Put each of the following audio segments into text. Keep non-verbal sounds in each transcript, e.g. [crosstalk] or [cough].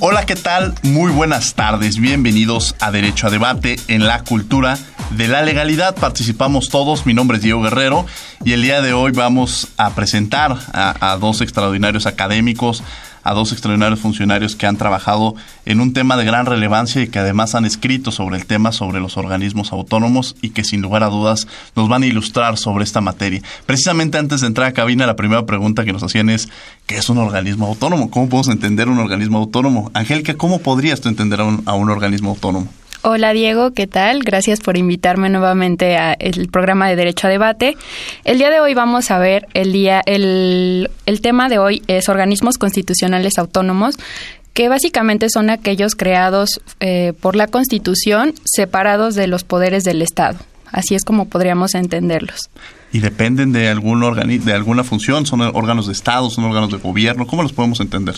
Hola, ¿qué tal? Muy buenas tardes. Bienvenidos a Derecho a Debate en la cultura de la legalidad. Participamos todos. Mi nombre es Diego Guerrero y el día de hoy vamos a presentar a, a dos extraordinarios académicos a dos extraordinarios funcionarios que han trabajado en un tema de gran relevancia y que además han escrito sobre el tema, sobre los organismos autónomos y que sin lugar a dudas nos van a ilustrar sobre esta materia. Precisamente antes de entrar a cabina, la primera pregunta que nos hacían es, ¿qué es un organismo autónomo? ¿Cómo podemos entender un organismo autónomo? Angélica, ¿cómo podrías tú entender a un, a un organismo autónomo? Hola Diego, ¿qué tal? Gracias por invitarme nuevamente al programa de Derecho a Debate. El día de hoy vamos a ver el día, el, el tema de hoy es organismos constitucionales autónomos que básicamente son aquellos creados eh, por la Constitución separados de los poderes del Estado. Así es como podríamos entenderlos. ¿Y dependen de, algún de alguna función? ¿Son órganos de Estado? ¿Son órganos de gobierno? ¿Cómo los podemos entender?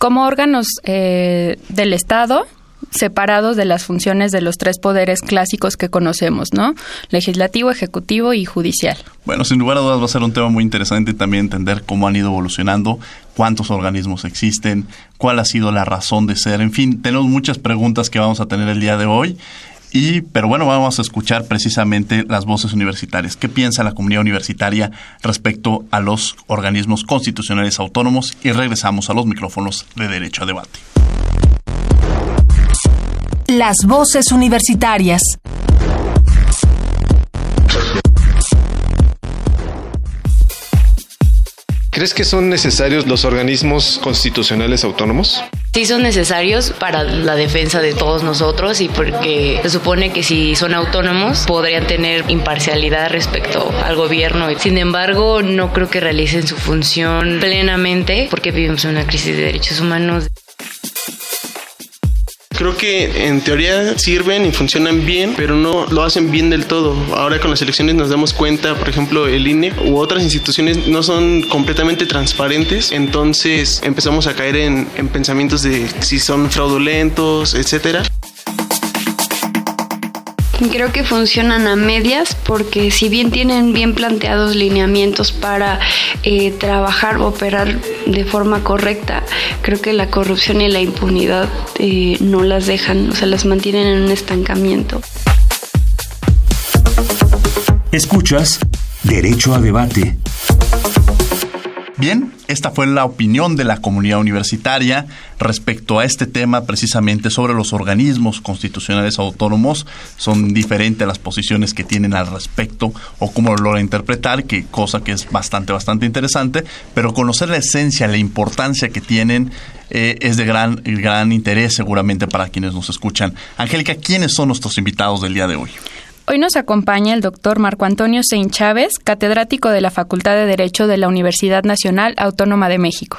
Como órganos eh, del Estado, separados de las funciones de los tres poderes clásicos que conocemos, ¿no? Legislativo, ejecutivo y judicial. Bueno, sin lugar a dudas va a ser un tema muy interesante también entender cómo han ido evolucionando, cuántos organismos existen, cuál ha sido la razón de ser, en fin, tenemos muchas preguntas que vamos a tener el día de hoy. Y, pero bueno, vamos a escuchar precisamente las voces universitarias. ¿Qué piensa la comunidad universitaria respecto a los organismos constitucionales autónomos? Y regresamos a los micrófonos de Derecho a Debate. Las voces universitarias. ¿Crees que son necesarios los organismos constitucionales autónomos? Sí son necesarios para la defensa de todos nosotros y porque se supone que si son autónomos podrían tener imparcialidad respecto al gobierno. Sin embargo, no creo que realicen su función plenamente porque vivimos en una crisis de derechos humanos. Creo que en teoría sirven y funcionan bien, pero no lo hacen bien del todo. Ahora con las elecciones nos damos cuenta, por ejemplo, el INE u otras instituciones no son completamente transparentes, entonces empezamos a caer en, en pensamientos de si son fraudulentos, etcétera. Creo que funcionan a medias porque si bien tienen bien planteados lineamientos para eh, trabajar, operar de forma correcta, creo que la corrupción y la impunidad eh, no las dejan, o sea, las mantienen en un estancamiento. Escuchas Derecho a Debate. Bien, esta fue la opinión de la comunidad universitaria respecto a este tema precisamente sobre los organismos constitucionales autónomos. Son diferentes las posiciones que tienen al respecto o cómo lo interpretar, que cosa que es bastante, bastante interesante, pero conocer la esencia, la importancia que tienen eh, es de gran, gran interés seguramente para quienes nos escuchan. Angélica, ¿quiénes son nuestros invitados del día de hoy? Hoy nos acompaña el doctor Marco Antonio Sein Chávez, catedrático de la Facultad de Derecho de la Universidad Nacional Autónoma de México.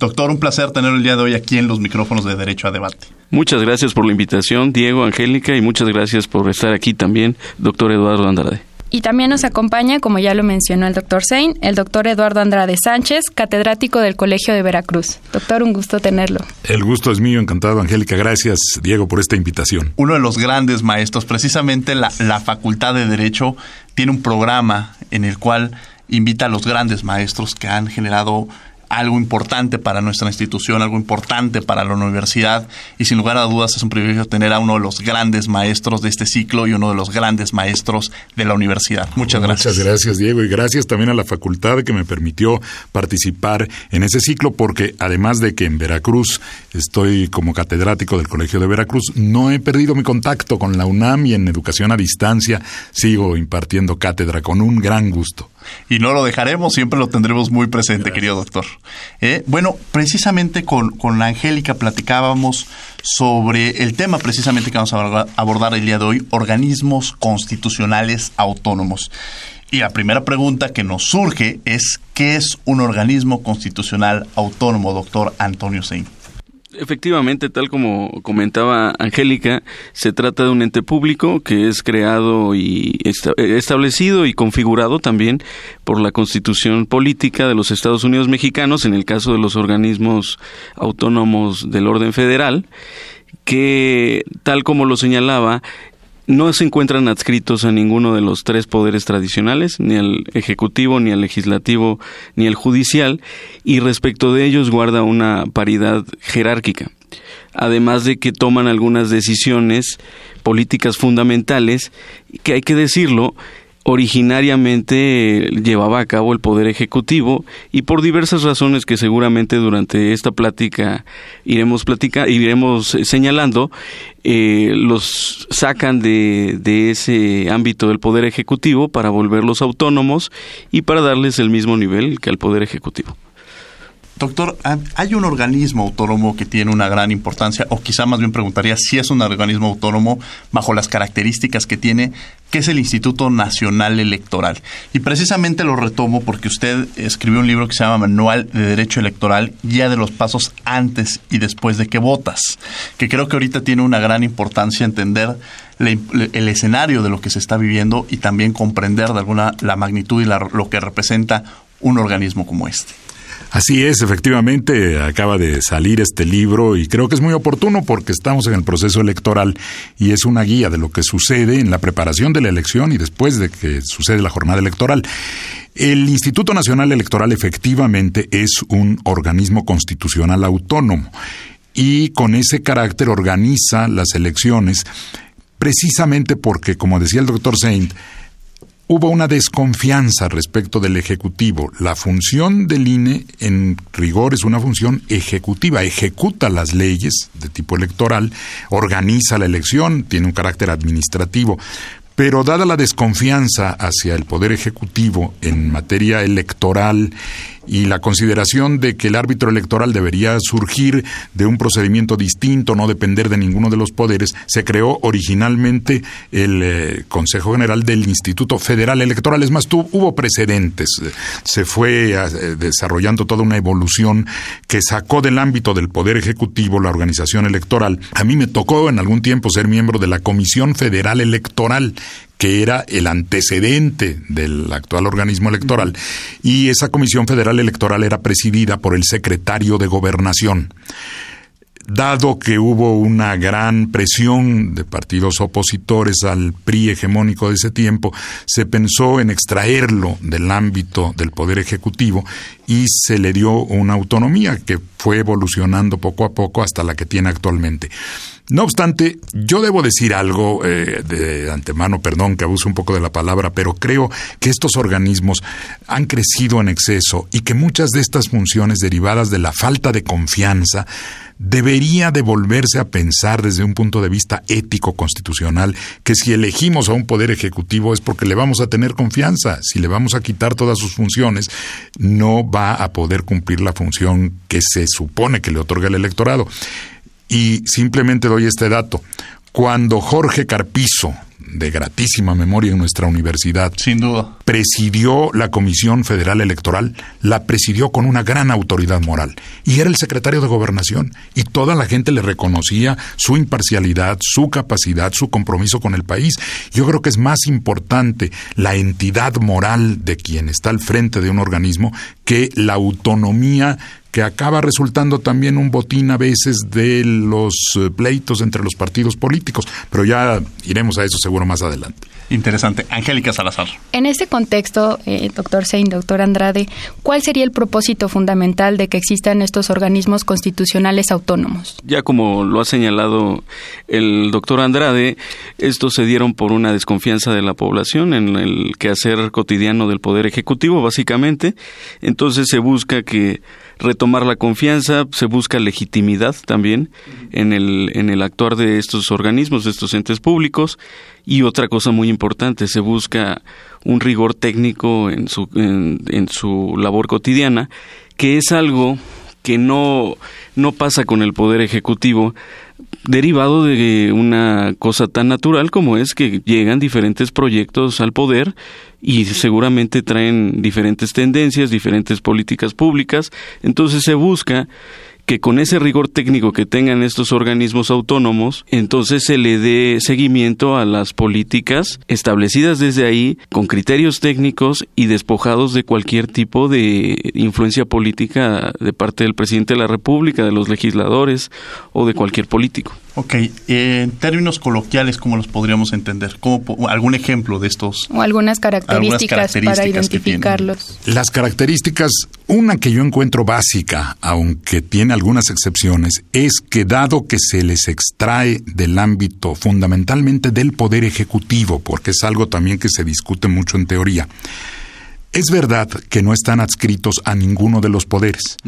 Doctor, un placer tenerlo el día de hoy aquí en los micrófonos de Derecho a Debate. Muchas gracias por la invitación, Diego, Angélica, y muchas gracias por estar aquí también, doctor Eduardo Andrade. Y también nos acompaña, como ya lo mencionó el doctor Sein, el doctor Eduardo Andrade Sánchez, catedrático del Colegio de Veracruz. Doctor, un gusto tenerlo. El gusto es mío, encantado, Angélica. Gracias, Diego, por esta invitación. Uno de los grandes maestros, precisamente la, la Facultad de Derecho, tiene un programa en el cual invita a los grandes maestros que han generado algo importante para nuestra institución, algo importante para la universidad y sin lugar a dudas es un privilegio tener a uno de los grandes maestros de este ciclo y uno de los grandes maestros de la universidad. Muchas gracias. Muchas gracias, Diego, y gracias también a la facultad que me permitió participar en ese ciclo porque además de que en Veracruz estoy como catedrático del Colegio de Veracruz, no he perdido mi contacto con la UNAM y en educación a distancia sigo impartiendo cátedra con un gran gusto y no lo dejaremos, siempre lo tendremos muy presente, querido doctor. Eh, bueno, precisamente con, con Angélica platicábamos sobre el tema precisamente que vamos a abordar el día de hoy, organismos constitucionales autónomos. Y la primera pregunta que nos surge es, ¿qué es un organismo constitucional autónomo, doctor Antonio Sein? Efectivamente, tal como comentaba Angélica, se trata de un ente público que es creado y establecido y configurado también por la Constitución Política de los Estados Unidos Mexicanos, en el caso de los organismos autónomos del orden federal, que, tal como lo señalaba, no se encuentran adscritos a ninguno de los tres poderes tradicionales, ni al ejecutivo, ni al legislativo, ni al judicial, y respecto de ellos guarda una paridad jerárquica. Además de que toman algunas decisiones políticas fundamentales que hay que decirlo, originariamente llevaba a cabo el Poder Ejecutivo y por diversas razones que seguramente durante esta plática iremos, platica, iremos señalando, eh, los sacan de, de ese ámbito del Poder Ejecutivo para volverlos autónomos y para darles el mismo nivel que al Poder Ejecutivo. Doctor, hay un organismo autónomo que tiene una gran importancia, o quizá más bien preguntaría si es un organismo autónomo bajo las características que tiene, que es el Instituto Nacional Electoral. Y precisamente lo retomo porque usted escribió un libro que se llama Manual de Derecho Electoral, ya de los pasos antes y después de que votas, que creo que ahorita tiene una gran importancia entender el escenario de lo que se está viviendo y también comprender de alguna la magnitud y lo que representa un organismo como este. Así es, efectivamente, acaba de salir este libro y creo que es muy oportuno porque estamos en el proceso electoral y es una guía de lo que sucede en la preparación de la elección y después de que sucede la jornada electoral. El Instituto Nacional Electoral efectivamente es un organismo constitucional autónomo y con ese carácter organiza las elecciones precisamente porque, como decía el doctor Saint, hubo una desconfianza respecto del Ejecutivo. La función del INE, en rigor, es una función ejecutiva, ejecuta las leyes de tipo electoral, organiza la elección, tiene un carácter administrativo. Pero dada la desconfianza hacia el Poder Ejecutivo en materia electoral y la consideración de que el árbitro electoral debería surgir de un procedimiento distinto, no depender de ninguno de los poderes, se creó originalmente el eh, Consejo General del Instituto Federal Electoral. Es más, hubo precedentes. Se fue eh, desarrollando toda una evolución que sacó del ámbito del Poder Ejecutivo la organización electoral. A mí me tocó en algún tiempo ser miembro de la Comisión Federal Electoral, que era el antecedente del actual organismo electoral, y esa Comisión Federal Electoral era presidida por el secretario de Gobernación. Dado que hubo una gran presión de partidos opositores al PRI hegemónico de ese tiempo, se pensó en extraerlo del ámbito del Poder Ejecutivo y se le dio una autonomía que fue evolucionando poco a poco hasta la que tiene actualmente. No obstante, yo debo decir algo eh, de antemano, perdón que abuse un poco de la palabra, pero creo que estos organismos han crecido en exceso y que muchas de estas funciones derivadas de la falta de confianza debería devolverse a pensar desde un punto de vista ético constitucional que si elegimos a un poder ejecutivo es porque le vamos a tener confianza, si le vamos a quitar todas sus funciones, no va a poder cumplir la función que se supone que le otorga el electorado. Y simplemente doy este dato. Cuando Jorge Carpizo, de gratísima memoria en nuestra universidad, sin duda, presidió la Comisión Federal Electoral, la presidió con una gran autoridad moral y era el secretario de Gobernación y toda la gente le reconocía su imparcialidad, su capacidad, su compromiso con el país. Yo creo que es más importante la entidad moral de quien está al frente de un organismo que la autonomía que acaba resultando también un botín a veces de los eh, pleitos entre los partidos políticos, pero ya iremos a eso seguro más adelante. Interesante. Angélica Salazar. En este contexto, eh, doctor Sein, doctor Andrade, ¿cuál sería el propósito fundamental de que existan estos organismos constitucionales autónomos? Ya como lo ha señalado el doctor Andrade, estos se dieron por una desconfianza de la población en el quehacer cotidiano del Poder Ejecutivo, básicamente. Entonces se busca que retomar la confianza, se busca legitimidad también en el, en el actuar de estos organismos, de estos entes públicos. Y otra cosa muy importante, se busca un rigor técnico en su, en, su labor cotidiana, que es algo que no, no pasa con el Poder Ejecutivo, derivado de una cosa tan natural como es que llegan diferentes proyectos al poder y seguramente traen diferentes tendencias, diferentes políticas públicas, entonces se busca que con ese rigor técnico que tengan estos organismos autónomos, entonces se le dé seguimiento a las políticas establecidas desde ahí con criterios técnicos y despojados de cualquier tipo de influencia política de parte del presidente de la República, de los legisladores o de cualquier político. Ok, en términos coloquiales, ¿cómo los podríamos entender? ¿Cómo, ¿Algún ejemplo de estos? O algunas características, para identificarlos. Las características, una que yo encuentro básica, aunque tiene algunas excepciones, es que dado que se les extrae del ámbito fundamentalmente del poder ejecutivo, porque es algo también que se discute mucho en teoría, es verdad que no están adscritos a ninguno de los poderes,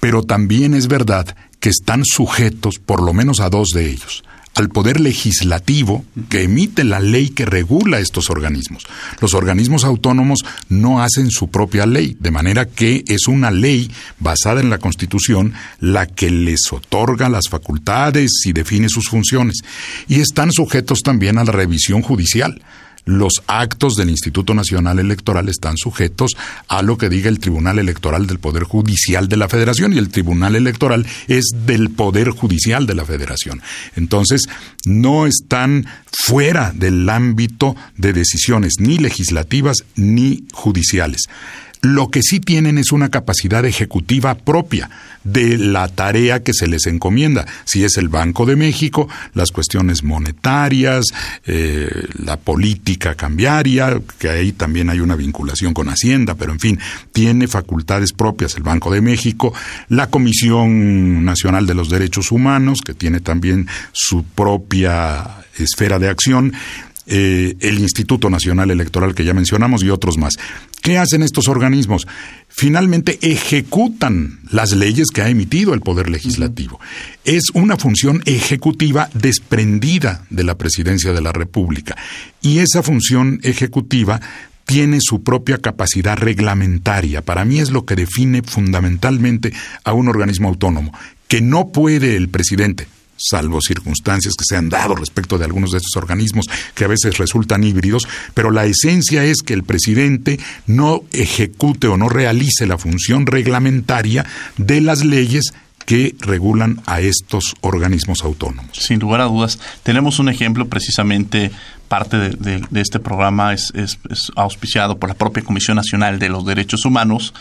pero también es verdad que están sujetos por lo menos a dos de ellos al poder legislativo que emite la ley que regula estos organismos. Los organismos autónomos no hacen su propia ley, de manera que es una ley basada en la Constitución la que les otorga las facultades y define sus funciones. Y están sujetos también a la revisión judicial los actos del Instituto Nacional Electoral están sujetos a lo que diga el Tribunal Electoral del Poder Judicial de la Federación y el Tribunal Electoral es del Poder Judicial de la Federación. Entonces, no están fuera del ámbito de decisiones ni legislativas ni judiciales. Lo que sí tienen es una capacidad ejecutiva propia de la tarea que se les encomienda. Si es el Banco de México, las cuestiones monetarias, eh, la política cambiaria, que ahí también hay una vinculación con Hacienda, pero en fin, tiene facultades propias el Banco de México, la Comisión Nacional de los Derechos Humanos, que tiene también su propia esfera de acción, eh, el Instituto Nacional Electoral que ya mencionamos y otros más. ¿Qué hacen estos organismos? Finalmente ejecutan las leyes que ha emitido el Poder Legislativo. Es una función ejecutiva desprendida de la Presidencia de la República. Y esa función ejecutiva tiene su propia capacidad reglamentaria. Para mí es lo que define fundamentalmente a un organismo autónomo, que no puede el presidente, salvo circunstancias que se han dado respecto de algunos de estos organismos que a veces resultan híbridos, pero la esencia es que el presidente no ejecute o no realice la función reglamentaria de las leyes que regulan a estos organismos autónomos. Sin lugar a dudas, tenemos un ejemplo precisamente parte de, este programa es, auspiciado por la propia Comisión Nacional de los Derechos Humanos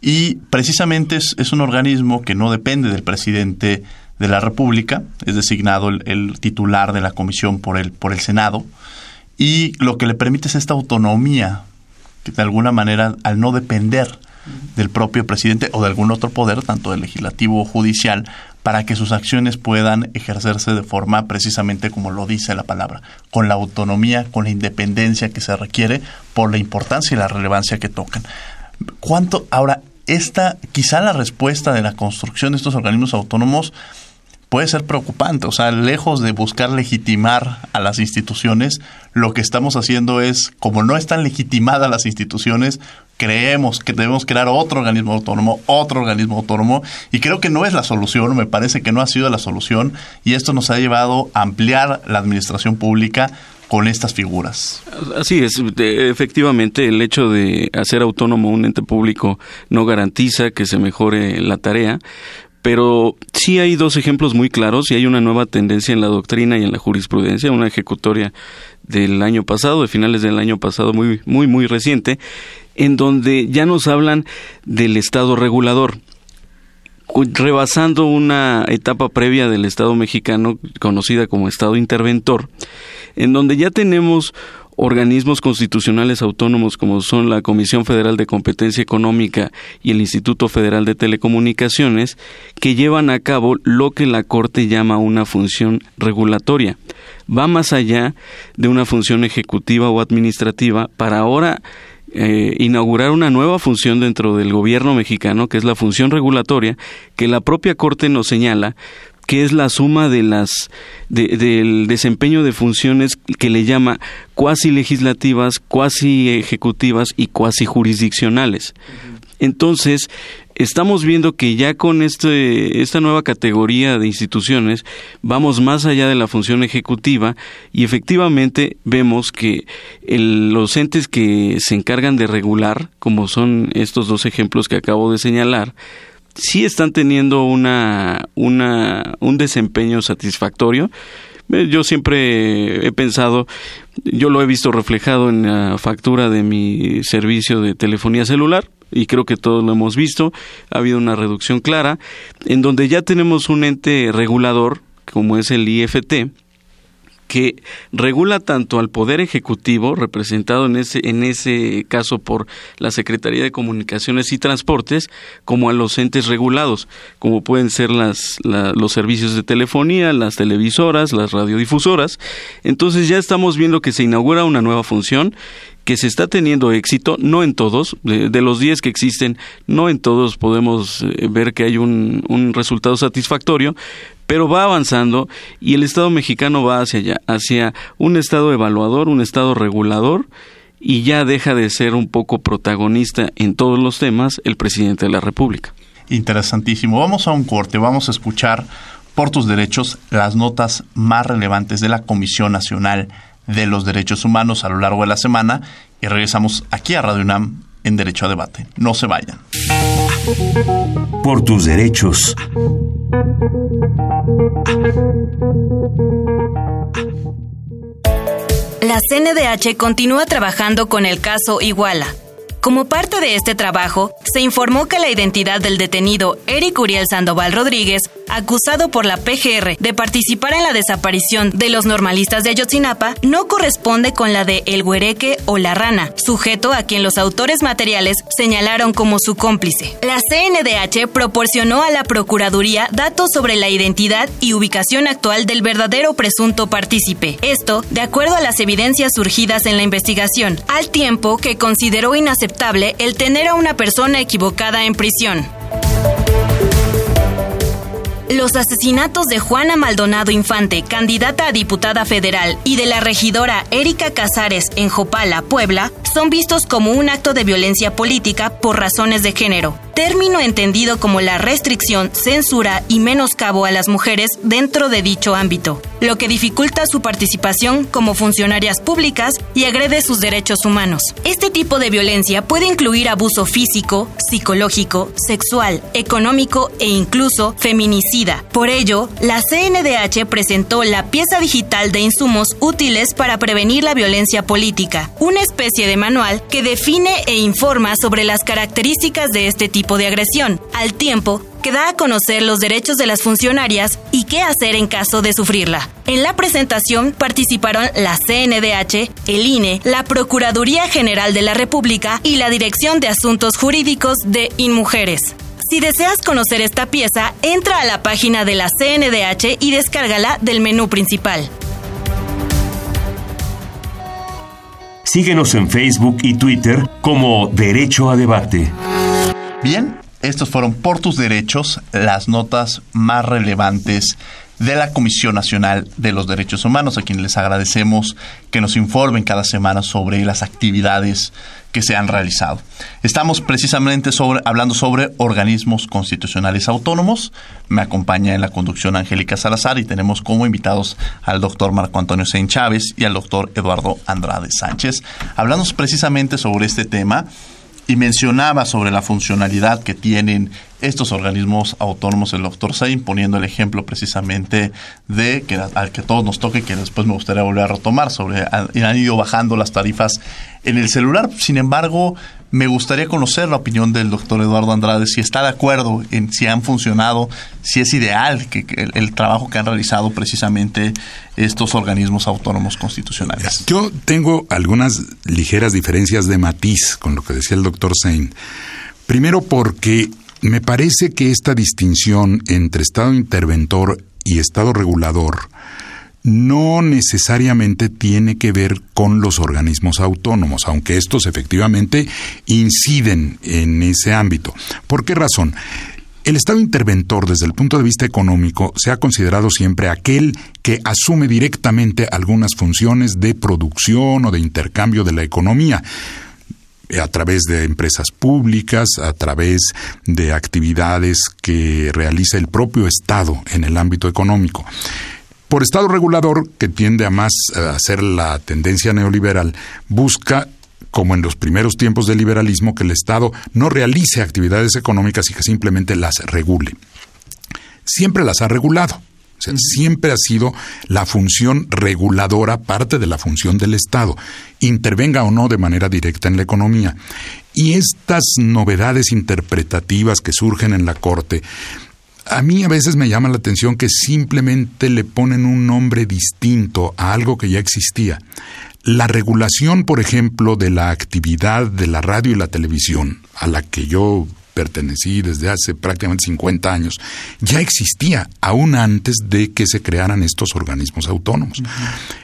y precisamente es, un organismo que no depende del presidente de la República, es designado el, titular de la comisión por el, por el Senado, y lo que le permite es esta autonomía, que de alguna manera, al no depender del propio presidente o de algún otro poder, tanto del legislativo o judicial, para que sus acciones puedan ejercerse de forma precisamente como lo dice la palabra, con la autonomía, con la independencia que se requiere por la importancia y la relevancia que tocan. ¿Cuánto ahora esta quizá la respuesta de la construcción de estos organismos autónomos puede ser preocupante. O sea, lejos de buscar legitimar a las instituciones, lo que estamos haciendo es, como no están legitimadas las instituciones, creemos que debemos crear otro organismo autónomo, otro organismo autónomo, y creo que no es la solución, me parece que no ha sido la solución, y esto nos ha llevado a ampliar la administración pública con estas figuras. Así es, efectivamente el hecho de hacer autónomo un ente público no garantiza que se mejore la tarea, pero sí hay dos ejemplos muy claros y hay una nueva tendencia en la doctrina y en la jurisprudencia, una ejecutoria del año pasado, de finales del año pasado, muy, muy, muy reciente, en donde ya nos hablan del Estado regulador. rebasando una etapa previa del Estado mexicano conocida como Estado interventor, en donde ya tenemos organismos constitucionales autónomos como son la Comisión Federal de Competencia Económica y el Instituto Federal de Telecomunicaciones, que llevan a cabo lo que la Corte llama una función regulatoria. Va más allá de una función ejecutiva o administrativa para ahora eh, inaugurar una nueva función dentro del gobierno mexicano, que es la función regulatoria, que la propia Corte nos señala que es la suma de las del desempeño de funciones que le llama cuasi legislativas, cuasi ejecutivas y cuasi jurisdiccionales. Entonces, estamos viendo que ya con este, esta nueva categoría de instituciones vamos más allá de la función ejecutiva y efectivamente vemos que los entes que se encargan de regular, como son estos dos ejemplos que acabo de señalar, sí están teniendo una, una, un desempeño satisfactorio. Eh, yo siempre he pensado, yo lo he visto reflejado en la factura de mi servicio de telefonía celular y creo que todos lo hemos visto. Ha habido una reducción clara en donde ya tenemos un ente regulador como es el IFT, que regula tanto al Poder Ejecutivo, representado en ese, en ese caso por la Secretaría de Comunicaciones y Transportes, como a los entes regulados, como pueden ser las, los servicios de telefonía, las televisoras, las radiodifusoras. Entonces ya estamos viendo que se inaugura una nueva función que se está teniendo éxito, no en todos, de, los 10 que existen, no en todos podemos eh, ver que hay un, un resultado satisfactorio, pero va avanzando y el Estado mexicano va hacia allá, hacia un Estado evaluador, un Estado regulador y ya deja de ser un poco protagonista en todos los temas el presidente de la República. Interesantísimo. Vamos a un corte, vamos a escuchar por tus derechos las notas más relevantes de la Comisión Nacional de los Derechos Humanos a lo largo de la semana y regresamos aquí a Radio UNAM en Derecho a Debate. No se vayan. Por tus derechos. La CNDH continúa trabajando con el caso Iguala como parte de este trabajo, se informó que la identidad del detenido Eric Uriel Sandoval Rodríguez, acusado por la PGR de participar en la desaparición de los normalistas de Ayotzinapa, no corresponde con la de El Huereque o La Rana, sujeto a quien los autores materiales señalaron como su cómplice. La CNDH proporcionó a la Procuraduría datos sobre la identidad y ubicación actual del verdadero presunto partícipe. Esto, de acuerdo a las evidencias surgidas en la investigación, al tiempo que consideró inaceptable el tener a una persona equivocada en prisión. Los asesinatos de Juana Maldonado Infante, candidata a diputada federal, y de la regidora Erika Casares en Jopala, Puebla, son vistos como un acto de violencia política por razones de género, término entendido como la restricción, censura y menoscabo a las mujeres dentro de dicho ámbito, lo que dificulta su participación como funcionarias públicas y agrede sus derechos humanos. Este tipo de violencia puede incluir abuso físico, psicológico, sexual, económico e incluso feminicida. Por ello, la CNDH presentó la pieza digital de insumos útiles para prevenir la violencia política, una especie de manual que define e informa sobre las características de este tipo de agresión, al tiempo que da a conocer los derechos de las funcionarias y qué hacer en caso de sufrirla. En la presentación participaron la CNDH, el INE, la Procuraduría General de la República y la Dirección de Asuntos Jurídicos de InMujeres. Si deseas conocer esta pieza, entra a la página de la CNDH y descárgala del menú principal. Síguenos en Facebook y Twitter como Derecho a Debate. Bien, estos fueron por tus derechos las notas más relevantes de la Comisión Nacional de los Derechos Humanos, a quienes les agradecemos que nos informen cada semana sobre las actividades que se han realizado. Estamos precisamente sobre, hablando sobre organismos constitucionales autónomos. Me acompaña en la conducción Angélica Salazar y tenemos como invitados al doctor Marco Antonio Sein Chávez y al doctor Eduardo Andrade Sánchez. Hablamos precisamente sobre este tema y mencionaba sobre la funcionalidad que tienen estos organismos autónomos, el doctor Sein, poniendo el ejemplo precisamente de que al que todos nos toque, que después me gustaría volver a retomar, sobre han ido bajando las tarifas en el celular. Sin embargo, me gustaría conocer la opinión del doctor Eduardo Andrade, si está de acuerdo en si han funcionado, si es ideal que, el, trabajo que han realizado precisamente estos organismos autónomos constitucionales. Yo tengo algunas ligeras diferencias de matiz con lo que decía el doctor Sein. Primero porque me parece que esta distinción entre Estado interventor y Estado regulador no necesariamente tiene que ver con los organismos autónomos, aunque estos efectivamente inciden en ese ámbito. ¿Por qué razón? El Estado interventor desde el punto de vista económico se ha considerado siempre aquel que asume directamente algunas funciones de producción o de intercambio de la economía a través de empresas públicas, a través de actividades que realiza el propio Estado en el ámbito económico. Por Estado regulador, que tiende a más a ser la tendencia neoliberal, busca como en los primeros tiempos del liberalismo, que el Estado no realice actividades económicas y que simplemente las regule. Siempre las ha regulado. Siempre ha sido la función reguladora parte de la función del Estado, intervenga o no de manera directa en la economía. Y estas novedades interpretativas que surgen en la Corte a mí a veces me llama la atención que simplemente le ponen un nombre distinto a algo que ya existía. La regulación, por ejemplo, de la actividad de la radio y la televisión, a la que yo pertenecí desde hace prácticamente 50 años, ya existía aún antes de que se crearan estos organismos autónomos.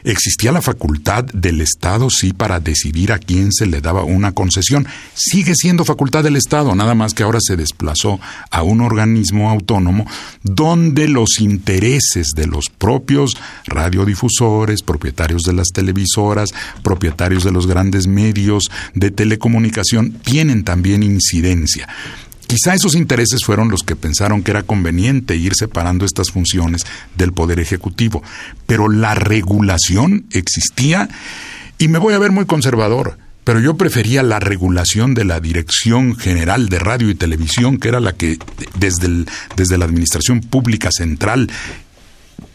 Existía la facultad del Estado, sí, para decidir a quién se le daba una concesión. Sigue siendo facultad del Estado, nada más que ahora se desplazó a un organismo autónomo donde los intereses de los propios radiodifusores, propietarios de las televisoras, propietarios de los grandes medios de telecomunicación, tienen también incidencia. Quizá esos intereses fueron los que pensaron que era conveniente ir separando estas funciones del Poder Ejecutivo, pero la regulación existía y me voy a ver muy conservador. Pero yo prefería la regulación de la Dirección General de Radio y Televisión, que era la que desde, desde la Administración Pública Central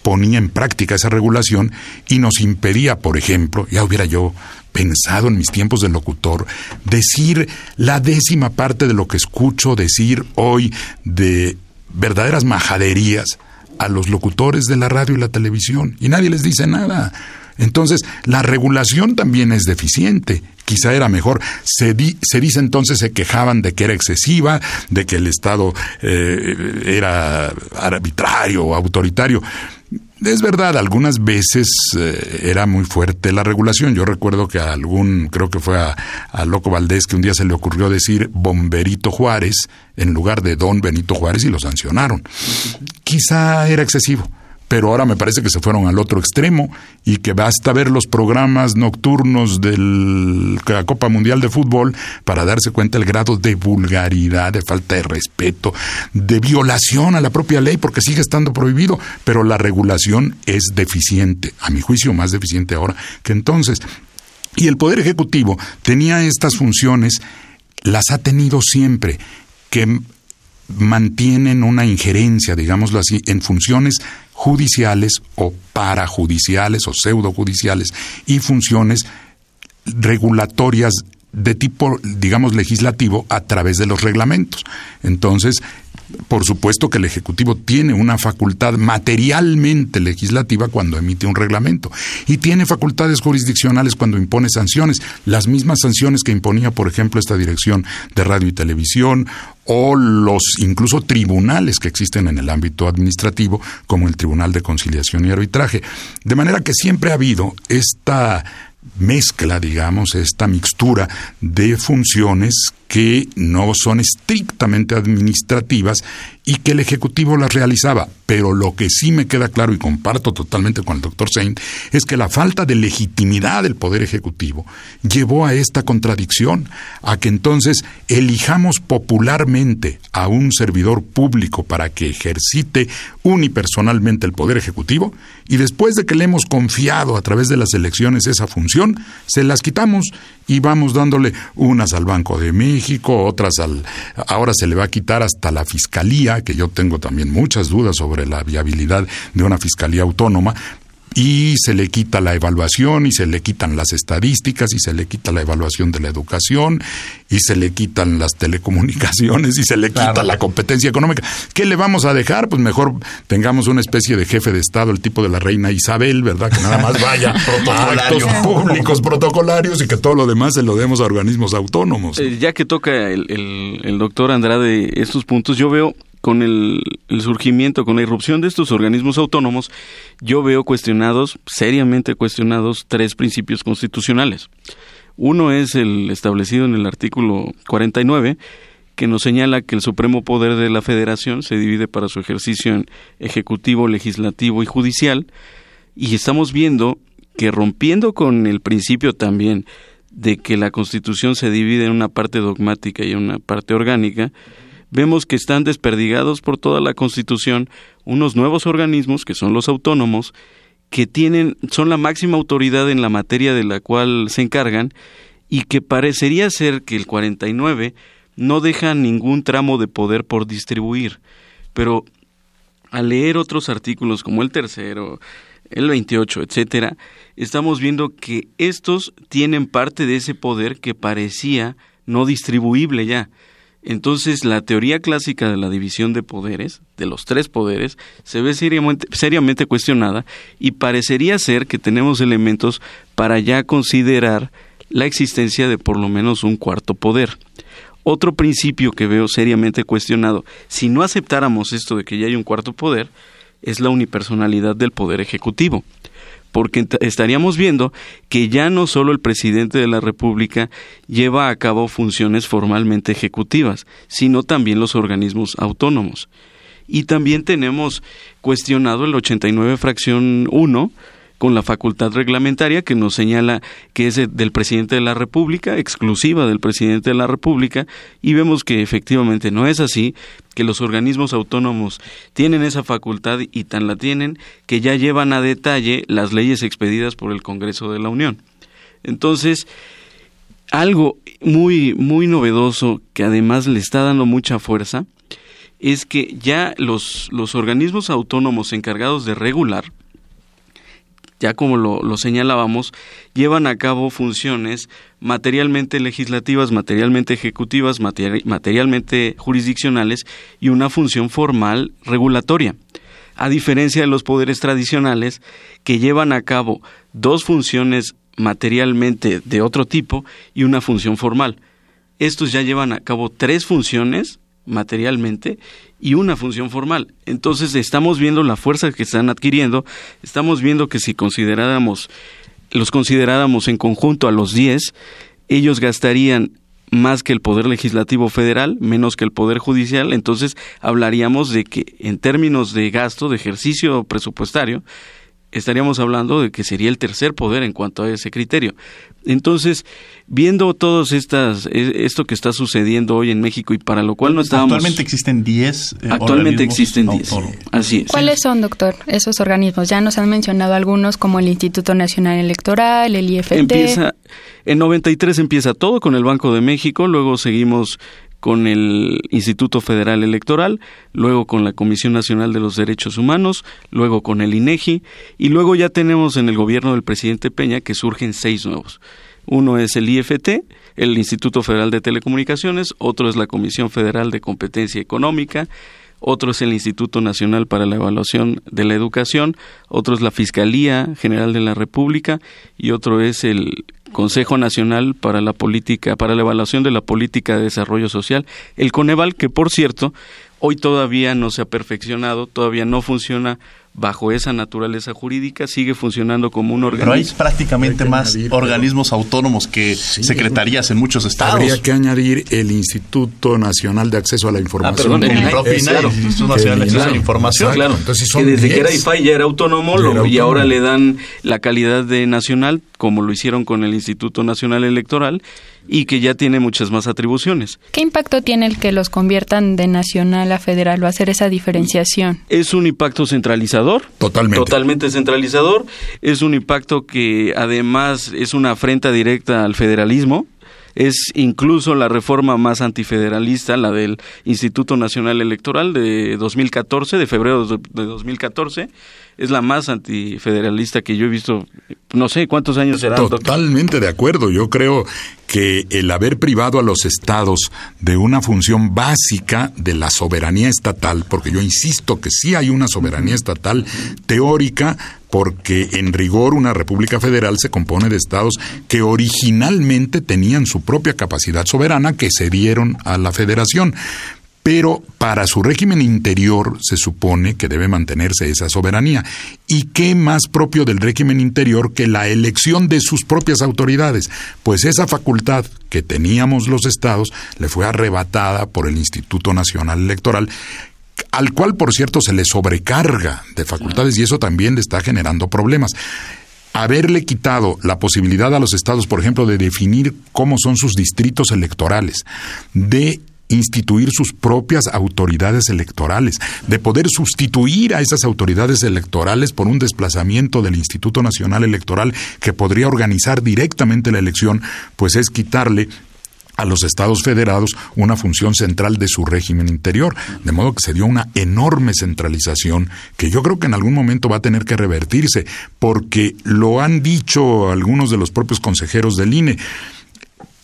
ponía en práctica esa regulación y nos impedía, por ejemplo, ya hubiera yo pensado en mis tiempos de locutor, decir la décima parte de lo que escucho decir hoy de verdaderas majaderías a los locutores de la radio y la televisión y nadie les dice nada. Entonces, la regulación también es deficiente. Quizá era mejor. Se, dice entonces, se quejaban de que era excesiva, de que el Estado eh, era arbitrario autoritario. Es verdad, algunas veces eh, era muy fuerte la regulación. Yo recuerdo que a algún, creo que fue a, a, Loco Valdés, que un día se le ocurrió decir Bomberito Juárez en lugar de Don Benito Juárez y lo sancionaron. Quizá era excesivo pero ahora me parece que se fueron al otro extremo y que basta ver los programas nocturnos de la Copa Mundial de Fútbol para darse cuenta del grado de vulgaridad, de falta de respeto, de violación a la propia ley, porque sigue estando prohibido, pero la regulación es deficiente, a mi juicio más deficiente ahora que entonces. Y el Poder Ejecutivo tenía estas funciones, las ha tenido siempre, que mantienen una injerencia, digámoslo así, en funciones judiciales o parajudiciales o pseudojudiciales y funciones regulatorias de tipo, digamos, legislativo a través de los reglamentos. Entonces, por supuesto que el Ejecutivo tiene una facultad materialmente legislativa cuando emite un reglamento y tiene facultades jurisdiccionales cuando impone sanciones, las mismas sanciones que imponía, por ejemplo, esta Dirección de Radio y Televisión o los incluso tribunales que existen en el ámbito administrativo, como el Tribunal de Conciliación y Arbitraje. De manera que siempre ha habido esta mezcla, digamos, esta mixtura de funciones que no son estrictamente administrativas y que el Ejecutivo las realizaba. Pero lo que sí me queda claro y comparto totalmente con el doctor Saint es que la falta de legitimidad del Poder Ejecutivo llevó a esta contradicción, a que entonces elijamos popularmente a un servidor público para que ejercite unipersonalmente el Poder Ejecutivo y después de que le hemos confiado a través de las elecciones esa función, se las quitamos y vamos dándole unas al Banco de México, México, otras al ahora se le va a quitar hasta la fiscalía, que yo tengo también muchas dudas sobre la viabilidad de una fiscalía autónoma, y se le quita la evaluación y se le quitan las estadísticas y se le quita la evaluación de la educación y se le quitan las telecomunicaciones y se le quita la competencia económica. ¿Qué le vamos a dejar? Pues mejor tengamos una especie de jefe de Estado, el tipo de la reina Isabel, ¿verdad? Que nada más vaya [laughs] a actos públicos protocolarios y que todo lo demás se lo demos a organismos autónomos. Eh, ya que toca el, el, el doctor Andrade estos puntos, yo veo con el, surgimiento, con la irrupción de estos organismos autónomos, yo veo cuestionados, seriamente cuestionados, tres principios constitucionales. Uno es el establecido en el artículo 49, que nos señala que el supremo poder de la federación se divide para su ejercicio en ejecutivo, legislativo y judicial, y estamos viendo que rompiendo con el principio también de que la Constitución se divide en una parte dogmática y una parte orgánica, vemos que están desperdigados por toda la Constitución unos nuevos organismos, que son los autónomos, que tienen, son la máxima autoridad en la materia de la cual se encargan, y que parecería ser que el 49 no deja ningún tramo de poder por distribuir. Pero al leer otros artículos como el tercero, el 28, etcétera, estamos viendo que estos tienen parte de ese poder que parecía no distribuible ya. Entonces, la teoría clásica de la división de poderes, de los tres poderes, se ve seriamente, cuestionada y parecería ser que tenemos elementos para ya considerar la existencia de por lo menos un cuarto poder. Otro principio que veo seriamente cuestionado, si no aceptáramos esto de que ya hay un cuarto poder, es la unipersonalidad del poder ejecutivo porque estaríamos viendo que ya no solo el presidente de la República lleva a cabo funciones formalmente ejecutivas, sino también los organismos autónomos. Y también tenemos cuestionado el 89 fracción 1, con la facultad reglamentaria que nos señala que es del presidente de la República, exclusiva del presidente de la República, y vemos que efectivamente no es así, que los organismos autónomos tienen esa facultad y tan la tienen que ya llevan a detalle las leyes expedidas por el Congreso de la Unión. Entonces, algo muy muy novedoso que además le está dando mucha fuerza es que ya los, los organismos autónomos encargados de regular ya como lo, señalábamos, llevan a cabo funciones materialmente legislativas, materialmente ejecutivas, materialmente jurisdiccionales y una función formal regulatoria. A diferencia de los poderes tradicionales que llevan a cabo dos funciones materialmente de otro tipo y una función formal. Estos ya llevan a cabo tres funciones materialmente y una función formal. Entonces estamos viendo la fuerza que están adquiriendo, estamos viendo que si consideráramos, los consideráramos en conjunto a los 10, ellos gastarían más que el Poder Legislativo Federal, menos que el Poder Judicial, entonces hablaríamos de que en términos de gasto, de ejercicio presupuestario, estaríamos hablando de que sería el tercer poder en cuanto a ese criterio. Entonces, viendo todos estas e, esto que está sucediendo hoy en México y para lo cual no estábamos Actualmente existen 10 eh, Actualmente existen 10. Así es. ¿Cuáles son, doctor, esos organismos? Ya nos han mencionado algunos como el Instituto Nacional Electoral, el IFT. Empieza en 93 empieza todo con el Banco de México, luego seguimos con el Instituto Federal Electoral, luego con la Comisión Nacional de los Derechos Humanos, luego con el INEGI y luego ya tenemos en el gobierno del presidente Peña que surgen seis nuevos. Uno es el IFT, el Instituto Federal de Telecomunicaciones, otro es la Comisión Federal de Competencia Económica, otro es el Instituto Nacional para la Evaluación de la Educación, otro es la Fiscalía General de la República y otro es el Consejo Nacional para la Política, para la Evaluación de la Política de Desarrollo Social, el Coneval, que por cierto, hoy todavía no se ha perfeccionado, todavía no funciona bajo esa naturaleza jurídica, sigue funcionando como un organismo. Pero hay prácticamente más organismos autónomos que secretarías en muchos estados. Habría que añadir el Instituto Nacional de Acceso a la Información. Ah, perdón, el propio Instituto Nacional de Acceso a la Información. Claro, Entonces, que desde que era IFAI ya era autónomo, y ahora le dan la calidad de nacional, como lo hicieron con el Instituto Nacional Electoral, y que ya tiene muchas más atribuciones. ¿Qué impacto tiene el que los conviertan de nacional a federal o hacer esa diferenciación? Es un impacto centralizador. Totalmente. Totalmente centralizador. Es un impacto que además es una afrenta directa al federalismo Es incluso la reforma más antifederalista, la del Instituto Nacional Electoral de 2014, de febrero de 2014 es la más antifederalista que yo he visto, no sé cuántos años será. Totalmente de acuerdo. Yo creo que el haber privado a los estados de una función básica de la soberanía estatal, porque yo insisto que sí hay una soberanía estatal teórica, porque en rigor una república federal se compone de estados que originalmente tenían su propia capacidad soberana que se dieron a la federación pero para su régimen interior se supone que debe mantenerse esa soberanía. ¿Y qué más propio del régimen interior que la elección de sus propias autoridades? Pues esa facultad que teníamos los estados le fue arrebatada por el Instituto Nacional Electoral al cual, por cierto, se le sobrecarga de facultades y eso también le está generando problemas. Haberle quitado la posibilidad a los estados, por ejemplo, de definir cómo son sus distritos electorales, de instituir sus propias autoridades electorales, de poder sustituir a esas autoridades electorales por un desplazamiento del Instituto Nacional Electoral que podría organizar directamente la elección, pues es quitarle a los estados federados una función central de su régimen interior, de modo que se dio una enorme centralización que yo creo que en algún momento va a tener que revertirse, porque lo han dicho algunos de los propios consejeros del INE,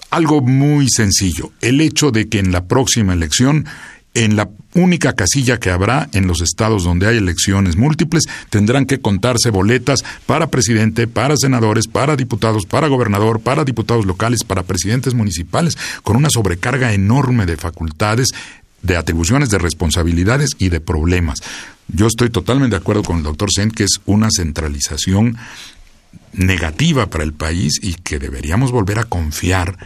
algo muy sencillo, el hecho de que en la próxima elección en la única casilla que habrá en los estados donde hay elecciones múltiples, tendrán que contarse boletas para presidente, para senadores, para diputados, para gobernador, para diputados locales, para presidentes municipales, con una sobrecarga enorme de facultades, de atribuciones, de responsabilidades y de problemas. Yo estoy totalmente de acuerdo con el doctor Sent que es una centralización negativa para el país y que deberíamos volver a confiar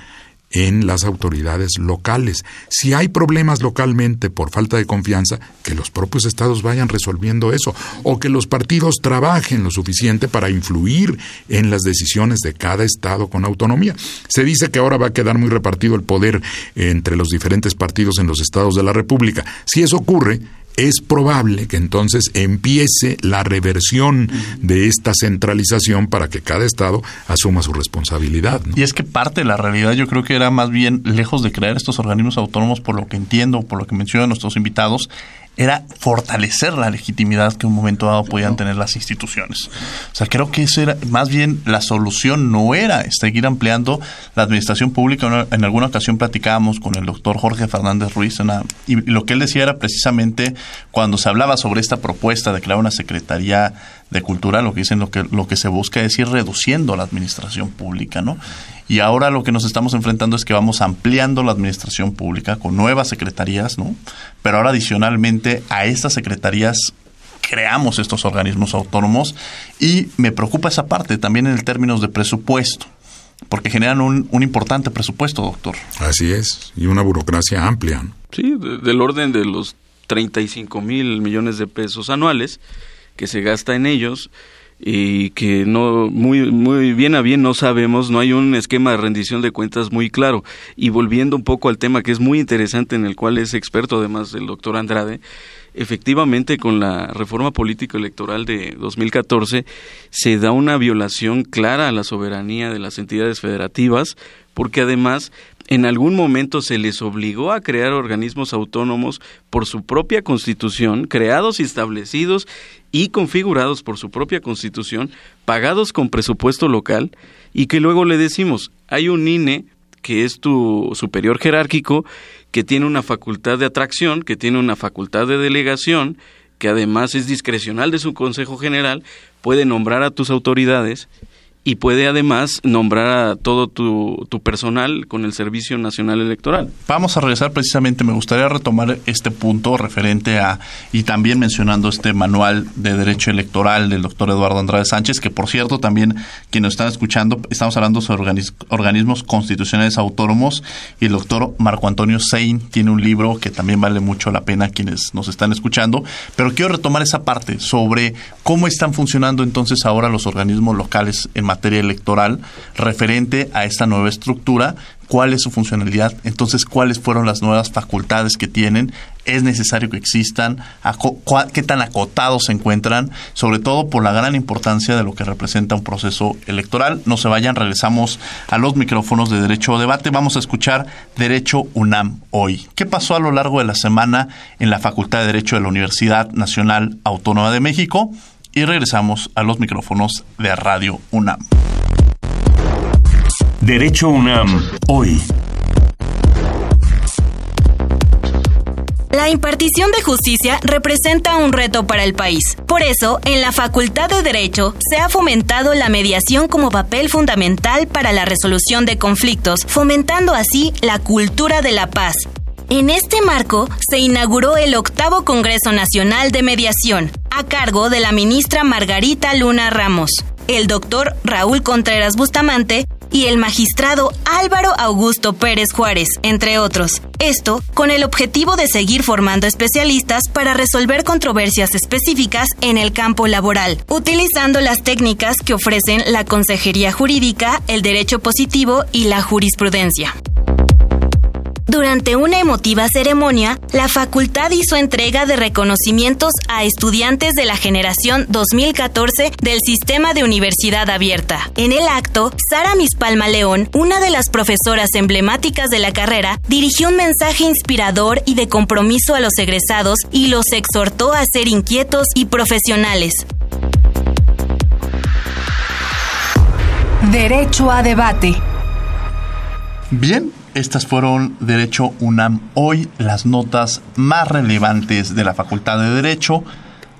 en las autoridades locales. Si hay problemas localmente por falta de confianza, que los propios estados vayan resolviendo eso, o que los partidos trabajen lo suficiente para influir en las decisiones de cada estado con autonomía. Se dice que ahora va a quedar muy repartido el poder entre los diferentes partidos en los estados de la República. Si eso ocurre, es probable que entonces empiece la reversión de esta centralización para que cada estado asuma su responsabilidad. Y es que parte de la realidad yo creo que era más bien lejos de crear estos organismos autónomos, por lo que entiendo, por lo que mencionan nuestros invitados, era fortalecer la legitimidad que en un momento dado podían tener las instituciones. O sea, creo que eso era, más bien la solución no era seguir ampliando la administración pública. En alguna ocasión platicábamos con el doctor Jorge Fernández Ruiz y lo que él decía era precisamente cuando se hablaba sobre esta propuesta de crear una secretaría de cultura, lo que dicen lo que, lo que se busca es ir reduciendo la administración pública, ¿no? Y ahora lo que nos estamos enfrentando es que vamos ampliando la administración pública con nuevas secretarías, ¿no? Pero ahora adicionalmente a estas secretarías creamos estos organismos autónomos y me preocupa esa parte también en términos de presupuesto porque generan un, un, importante presupuesto, doctor. Así es, y una burocracia amplia. Sí, del orden de los 35 mil millones de pesos anuales que se gasta en ellos y que no muy muy bien a bien no sabemos, no hay un esquema de rendición de cuentas muy claro. Y volviendo un poco al tema que es muy interesante en el cual es experto además del doctor Andrade, efectivamente con la reforma político electoral de 2014 se da una violación clara a la soberanía de las entidades federativas porque además en algún momento se les obligó a crear organismos autónomos por su propia constitución, creados y establecidos y configurados por su propia constitución, pagados con presupuesto local, y que luego le decimos, hay un INE que es tu superior jerárquico, que tiene una facultad de atracción, que tiene una facultad de delegación, que además es discrecional de su Consejo General, puede nombrar a tus autoridades y puede además nombrar a todo tu, personal con el Servicio Nacional Electoral. Vamos a regresar precisamente, me gustaría retomar este punto referente a, y también mencionando este manual de Derecho Electoral del doctor Eduardo Andrade Sánchez, que por cierto también quienes están escuchando, estamos hablando sobre organismos constitucionales autónomos y el doctor Marco Antonio Sein tiene un libro que también vale mucho la pena quienes nos están escuchando, pero quiero retomar esa parte sobre cómo están funcionando entonces ahora los organismos locales en materia materia electoral referente a esta nueva estructura cuál es su funcionalidad, entonces cuáles fueron las nuevas facultades que tienen, es necesario que existan, qué tan acotados se encuentran, sobre todo por la gran importancia de lo que representa un proceso electoral. No se vayan, regresamos a los micrófonos de Derecho o Debate. Vamos a escuchar Derecho UNAM hoy. ¿Qué pasó a lo largo de la semana en la Facultad de Derecho de la Universidad Nacional Autónoma de México? Y regresamos a los micrófonos de Radio UNAM. Derecho UNAM, hoy. La impartición de justicia representa un reto para el país. Por eso, en la Facultad de Derecho se ha fomentado la mediación como papel fundamental para la resolución de conflictos, fomentando así la cultura de la paz. En este marco se inauguró el octavo Congreso Nacional de Mediación, a cargo de la ministra Margarita Luna Ramos. El doctor Raúl Contreras Bustamante y el magistrado Álvaro Augusto Pérez Juárez, entre otros. Esto con el objetivo de seguir formando especialistas para resolver controversias específicas en el campo laboral, utilizando las técnicas que ofrecen la consejería jurídica, el derecho positivo y la jurisprudencia. Durante una emotiva ceremonia, la facultad hizo entrega de reconocimientos a estudiantes de la generación 2014 del Sistema de Universidad Abierta. En el acto, Sara Mispalma León, una de las profesoras emblemáticas de la carrera, dirigió un mensaje inspirador y de compromiso a los egresados y los exhortó a ser inquietos y profesionales. Derecho a debate. Bien, estas fueron Derecho UNAM. Hoy, las notas más relevantes de la Facultad de Derecho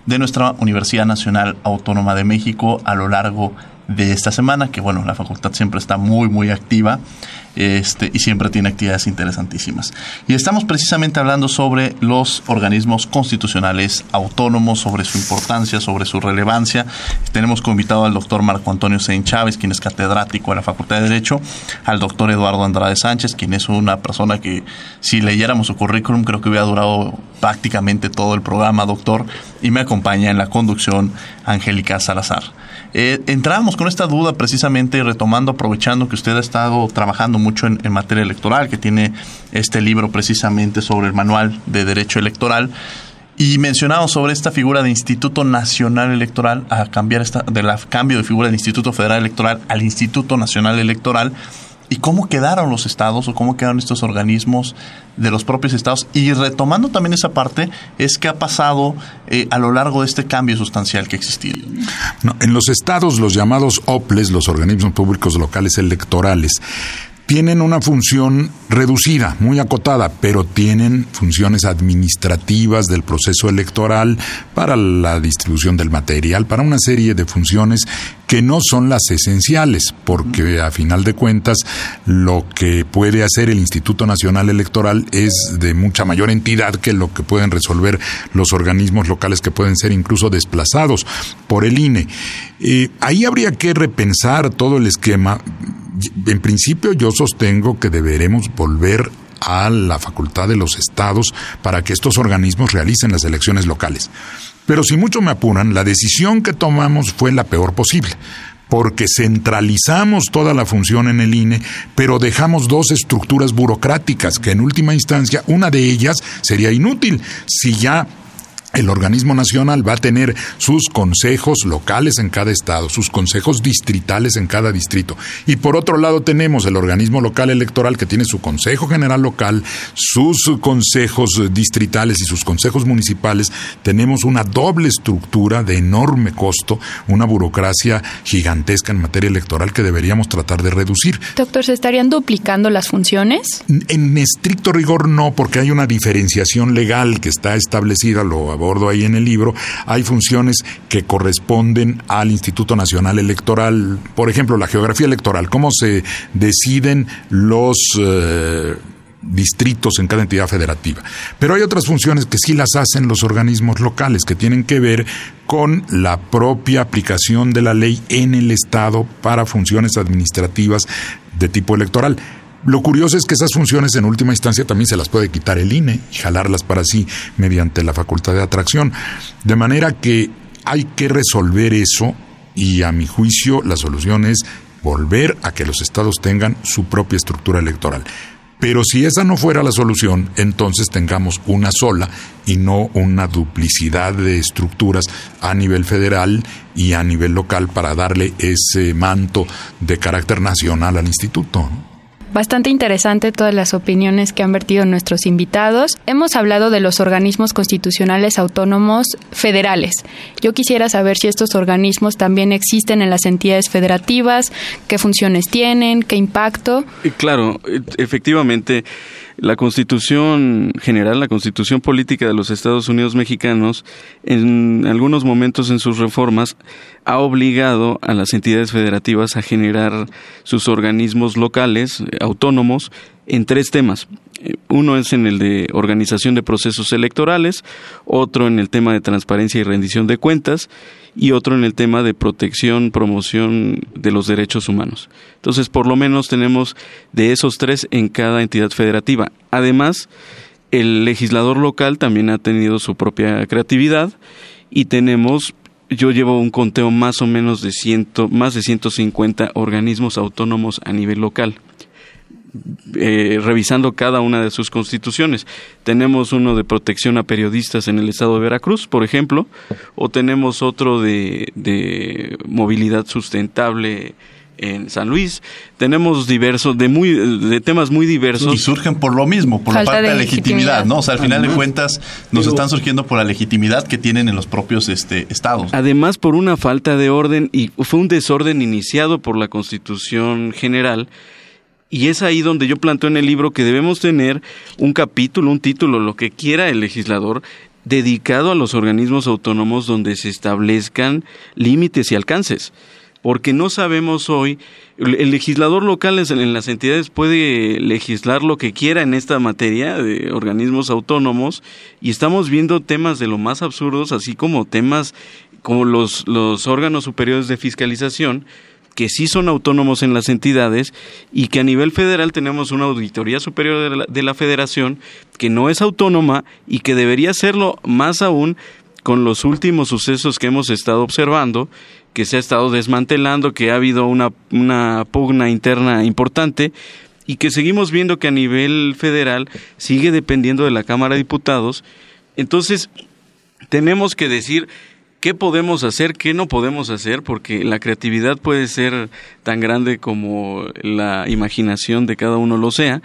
de nuestra Universidad Nacional Autónoma de México a lo largo de esta semana, que bueno, la facultad siempre está muy, muy activa este, y siempre tiene actividades interesantísimas. Y estamos precisamente hablando sobre los organismos constitucionales autónomos, sobre su importancia, sobre su relevancia. Tenemos como invitado al doctor Marco Antonio Sein Chávez, quien es catedrático de la Facultad de Derecho, al doctor Eduardo Andrade Sánchez, quien es una persona que si leyéramos su currículum creo que hubiera durado prácticamente todo el programa, doctor, y me acompaña en la conducción Angélica Salazar. Eh, entramos con esta duda precisamente retomando, aprovechando que usted ha estado trabajando mucho en, materia electoral, que tiene este libro precisamente sobre el manual de derecho electoral. Y mencionamos sobre esta figura de Instituto Nacional Electoral, a cambiar esta, de la cambio de figura del Instituto Federal Electoral al Instituto Nacional Electoral, y cómo quedaron los estados o cómo quedaron estos organismos de los propios estados. Y retomando también esa parte, es que ha pasado eh, a lo largo de este cambio sustancial que ha existido. en los estados, los llamados OPLES, los organismos públicos locales electorales, tienen una función reducida, muy acotada, pero tienen funciones administrativas del proceso electoral para la distribución del material, para una serie de funciones que no son las esenciales, porque a final de cuentas lo que puede hacer el Instituto Nacional Electoral es de mucha mayor entidad que lo que pueden resolver los organismos locales que pueden ser incluso desplazados por el INE. Ahí habría que repensar todo el esquema en principio yo sostengo que deberemos volver a la facultad de los estados para que estos organismos realicen las elecciones locales. Pero si mucho me apuran, la decisión que tomamos fue la peor posible, porque centralizamos toda la función en el INE, pero dejamos dos estructuras burocráticas que en última instancia una de ellas sería inútil si ya el organismo nacional va a tener sus consejos locales en cada estado, sus consejos distritales en cada distrito. Y por otro lado tenemos el organismo local electoral que tiene su consejo general local, sus consejos distritales y sus consejos municipales. Tenemos una doble estructura de enorme costo, una burocracia gigantesca en materia electoral que deberíamos tratar de reducir. Doctor, ¿se estarían duplicando las funciones? En estricto rigor no, porque hay una diferenciación legal que está establecida, lo abordo ahí en el libro, hay funciones que corresponden al Instituto Nacional Electoral, por ejemplo, la geografía electoral, cómo se deciden los... Eh, distritos en cada entidad federativa. Pero hay otras funciones que sí las hacen los organismos locales, que tienen que ver con la propia aplicación de la ley en el Estado para funciones administrativas de tipo electoral. Lo curioso es que esas funciones en última instancia también se las puede quitar el INE y jalarlas para sí mediante la facultad de atracción. De manera que hay que resolver eso y a mi juicio la solución es volver a que los estados tengan su propia estructura electoral. Pero si esa no fuera la solución, entonces tengamos una sola y no una duplicidad de estructuras a nivel federal y a nivel local para darle ese manto de carácter nacional al instituto. Bastante interesante todas las opiniones que han vertido nuestros invitados. Hemos hablado de los organismos constitucionales autónomos federales. Yo quisiera saber si estos organismos también existen en las entidades federativas, qué funciones tienen, qué impacto. Claro, e, efectivamente la Constitución General, la Constitución Política de los Estados Unidos Mexicanos, en algunos momentos en sus reformas, ha obligado a las entidades federativas a generar sus organismos locales, eh, autónomos, en tres temas. Eh, uno es en el de organización de procesos electorales, otro en el tema de transparencia y rendición de cuentas y otro en el tema de protección, promoción de los derechos humanos. Entonces, por lo menos tenemos de esos tres en cada entidad federativa. Además, el legislador local también ha tenido su propia creatividad y tenemos yo llevo un conteo más o menos de ciento, más de 150 organismos autónomos a nivel local. Eh, revisando cada una de sus constituciones. Tenemos uno de protección a periodistas en el estado de Veracruz, por ejemplo, o tenemos otro de, de movilidad sustentable en San Luis. Tenemos diversos, de muy, de temas muy diversos. Y surgen por lo mismo, por la parte de, la legitimidad, ¿no? O sea, al final de cuentas nos están surgiendo por la legitimidad que tienen en los propios este, estados. Además, por una falta de orden y fue un desorden iniciado por la Constitución General y es ahí donde yo planteo en el libro que debemos tener un capítulo, un título, lo que quiera el legislador, dedicado a los organismos autónomos donde se establezcan límites y alcances. Porque no sabemos hoy, el legislador local en las entidades puede legislar lo que quiera en esta materia de organismos autónomos y estamos viendo temas de lo más absurdos, así como temas como los, los órganos superiores de fiscalización, que sí son autónomos en las entidades y que a nivel federal tenemos una auditoría superior de la, federación que no es autónoma y que debería serlo más aún con los últimos sucesos que hemos estado observando, que se ha estado desmantelando, que ha habido una, una pugna interna importante y que seguimos viendo que a nivel federal sigue dependiendo de la Cámara de Diputados. Entonces, tenemos que decir qué podemos hacer, qué no podemos hacer, porque la creatividad puede ser tan grande como la imaginación de cada uno lo sea,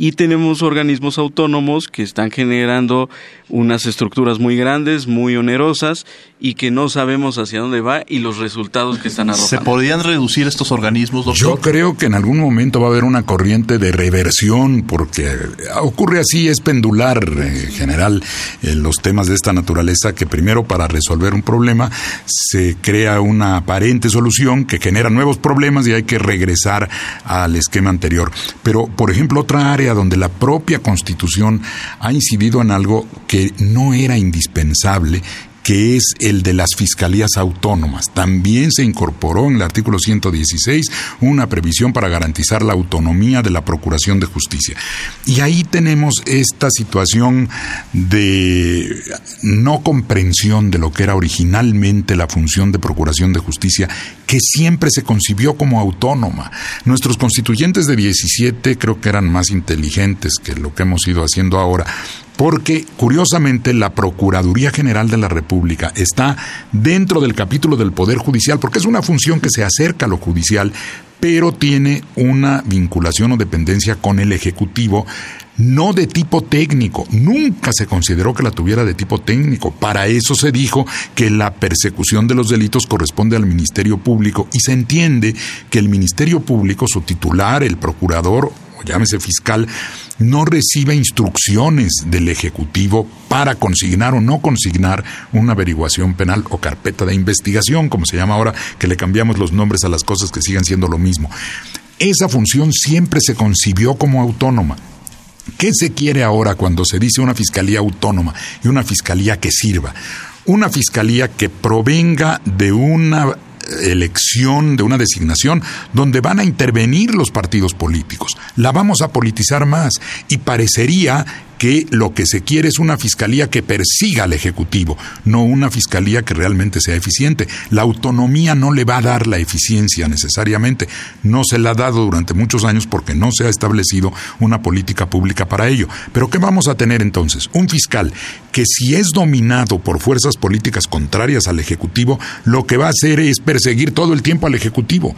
y tenemos organismos autónomos que están generando unas estructuras muy grandes, muy onerosas y que no sabemos hacia dónde va y los resultados que están arrojando. ¿Se podrían reducir estos organismos, doctor? Yo creo que en algún momento va a haber una corriente de reversión porque ocurre así, es pendular en general en los temas de esta naturaleza que primero para resolver un problema se crea una aparente solución que genera nuevos problemas y hay que regresar al esquema anterior. Pero, por ejemplo, otra área donde la propia Constitución ha incidido en algo que no era indispensable que es el de las fiscalías autónomas. También se incorporó en el artículo 116 una previsión para garantizar la autonomía de la Procuración de Justicia. Y ahí tenemos esta situación de no comprensión de lo que era originalmente la función de Procuración de Justicia, que siempre se concibió como autónoma. Nuestros constituyentes de 17 creo que eran más inteligentes que lo que hemos ido haciendo ahora porque curiosamente la Procuraduría General de la República está dentro del capítulo del Poder Judicial, porque es una función que se acerca a lo judicial, pero tiene una vinculación o dependencia con el Ejecutivo, no de tipo técnico. Nunca se consideró que la tuviera de tipo técnico. Para eso se dijo que la persecución de los delitos corresponde al Ministerio Público y se entiende que el Ministerio Público, su titular, el procurador o llámese fiscal, no recibe instrucciones del Ejecutivo para consignar o no consignar una averiguación penal o carpeta de investigación, como se llama ahora, que le cambiamos los nombres a las cosas que sigan siendo lo mismo. Esa función siempre se concibió como autónoma. ¿Qué se quiere ahora cuando se dice una fiscalía autónoma y una fiscalía que sirva? Una fiscalía que provenga de una elección, de una designación, donde van a intervenir los partidos políticos. La vamos a politizar más y parecería que lo que se quiere es una fiscalía que persiga al Ejecutivo, no una fiscalía que realmente sea eficiente. La autonomía no le va a dar la eficiencia necesariamente. No se la ha dado durante muchos años porque no se ha establecido una política pública para ello. Pero ¿qué vamos a tener entonces? Un fiscal que si es dominado por fuerzas políticas contrarias al Ejecutivo, lo que va a hacer es perseguir todo el tiempo al Ejecutivo.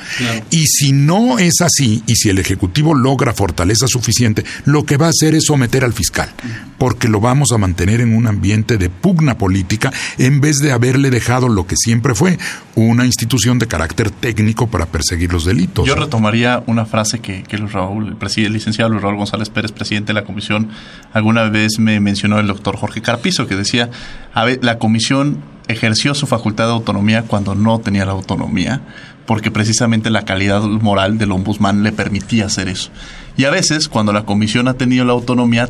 Y si no es así, y si el Ejecutivo logra fortaleza suficiente, lo que va a hacer es someter al fiscal, porque lo vamos a mantener en un ambiente de pugna política en vez de haberle dejado lo que siempre fue, una institución de carácter técnico para perseguir los delitos. Yo retomaría una frase que, Raúl, el, licenciado Luis Raúl González Pérez, presidente de la comisión, alguna vez me mencionó el doctor Jorge Carpizo, que decía, la comisión ejerció su facultad de autonomía cuando no tenía la autonomía, porque precisamente la calidad moral del ombudsman le permitía hacer eso. Y a veces, cuando la comisión ha tenido la autonomía,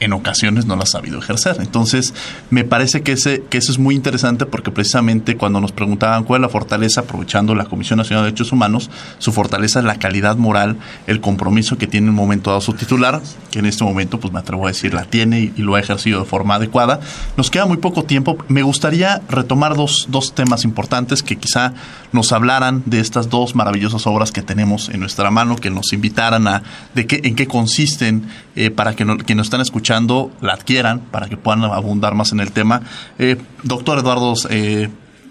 en ocasiones no la ha sabido ejercer. Entonces, me parece que, ese, que eso es muy interesante porque precisamente cuando nos preguntaban cuál es la fortaleza, aprovechando la Comisión Nacional de Derechos Humanos, su fortaleza es la calidad moral, el compromiso que tiene en un momento dado su titular, que en este momento, pues me atrevo a decir, la tiene y, lo ha ejercido de forma adecuada. Nos queda muy poco tiempo. Me gustaría retomar dos, dos temas importantes que quizá nos hablaran de estas dos maravillosas obras que tenemos en nuestra mano, que nos invitaran a de qué, en qué consisten, eh, para que no, quienes están escuchando la adquieran para que puedan abundar más en el tema. Eh, doctor Eduardo eh,